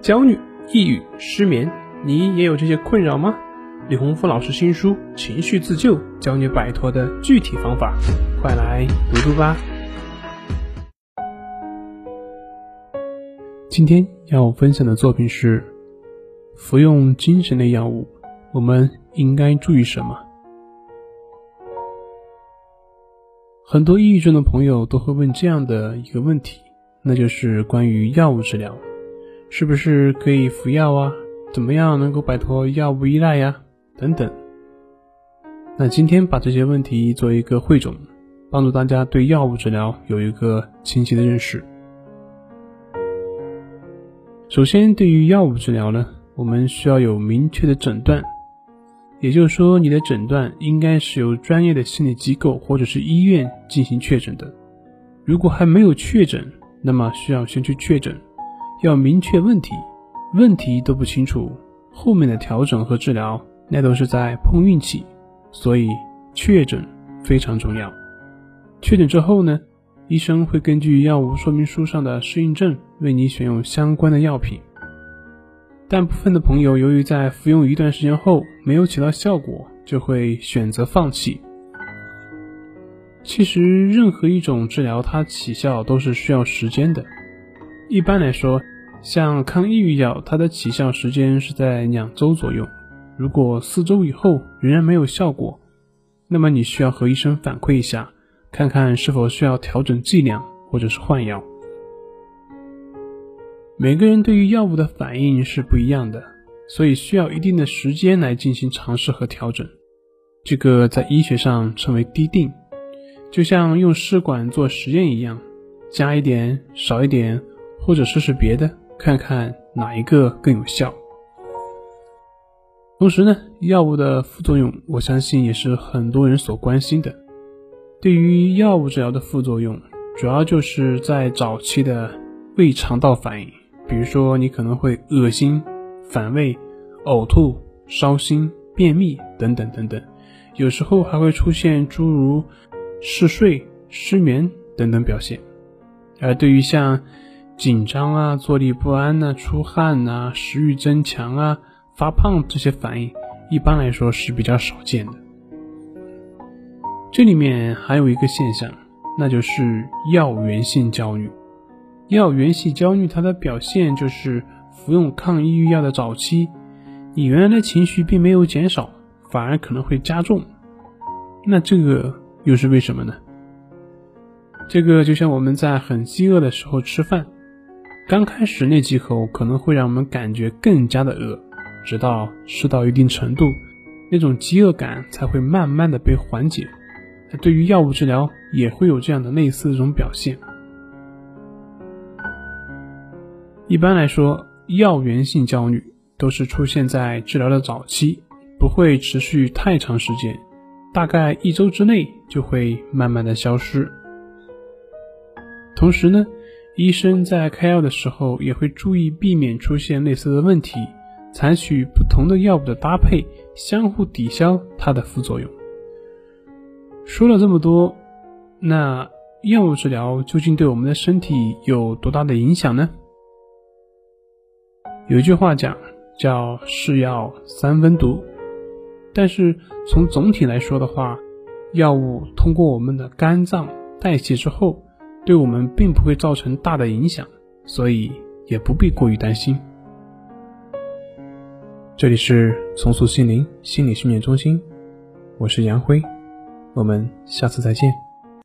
焦虑、抑郁、失眠，你也有这些困扰吗？李洪福老师新书《情绪自救》教你摆脱的具体方法，快来读读吧。今天要分享的作品是：服用精神类药物，我们应该注意什么？很多抑郁症的朋友都会问这样的一个问题，那就是关于药物治疗。是不是可以服药啊？怎么样能够摆脱药物依赖呀？等等。那今天把这些问题做一个汇总，帮助大家对药物治疗有一个清晰的认识。首先，对于药物治疗呢，我们需要有明确的诊断，也就是说，你的诊断应该是由专业的心理机构或者是医院进行确诊的。如果还没有确诊，那么需要先去确诊。要明确问题，问题都不清楚，后面的调整和治疗那都是在碰运气，所以确诊非常重要。确诊之后呢，医生会根据药物说明书上的适应症为你选用相关的药品。但部分的朋友由于在服用一段时间后没有起到效果，就会选择放弃。其实任何一种治疗它起效都是需要时间的。一般来说，像抗抑郁药，它的起效时间是在两周左右。如果四周以后仍然没有效果，那么你需要和医生反馈一下，看看是否需要调整剂量或者是换药。每个人对于药物的反应是不一样的，所以需要一定的时间来进行尝试和调整。这个在医学上称为滴定，就像用试管做实验一样，加一点，少一点。或者试试别的，看看哪一个更有效。同时呢，药物的副作用，我相信也是很多人所关心的。对于药物治疗的副作用，主要就是在早期的胃肠道反应，比如说你可能会恶心、反胃、呕吐、烧心、便秘等等等等，有时候还会出现诸如嗜睡、失眠等等表现。而对于像紧张啊，坐立不安呐，出汗呐，食欲增强啊，发胖这些反应，一般来说是比较少见的。这里面还有一个现象，那就是药源性焦虑。药源性焦虑它的表现就是服用抗抑郁药的早期，你原来的情绪并没有减少，反而可能会加重。那这个又是为什么呢？这个就像我们在很饥饿的时候吃饭。刚开始那几口可能会让我们感觉更加的饿，直到吃到一定程度，那种饥饿感才会慢慢的被缓解。对于药物治疗也会有这样的类似这种表现。一般来说，药源性焦虑都是出现在治疗的早期，不会持续太长时间，大概一周之内就会慢慢的消失。同时呢。医生在开药的时候也会注意避免出现类似的问题，采取不同的药物的搭配，相互抵消它的副作用。说了这么多，那药物治疗究竟对我们的身体有多大的影响呢？有一句话讲，叫“是药三分毒”，但是从总体来说的话，药物通过我们的肝脏代谢之后。对我们并不会造成大的影响，所以也不必过于担心。这里是重塑心灵心理训练中心，我是杨辉，我们下次再见。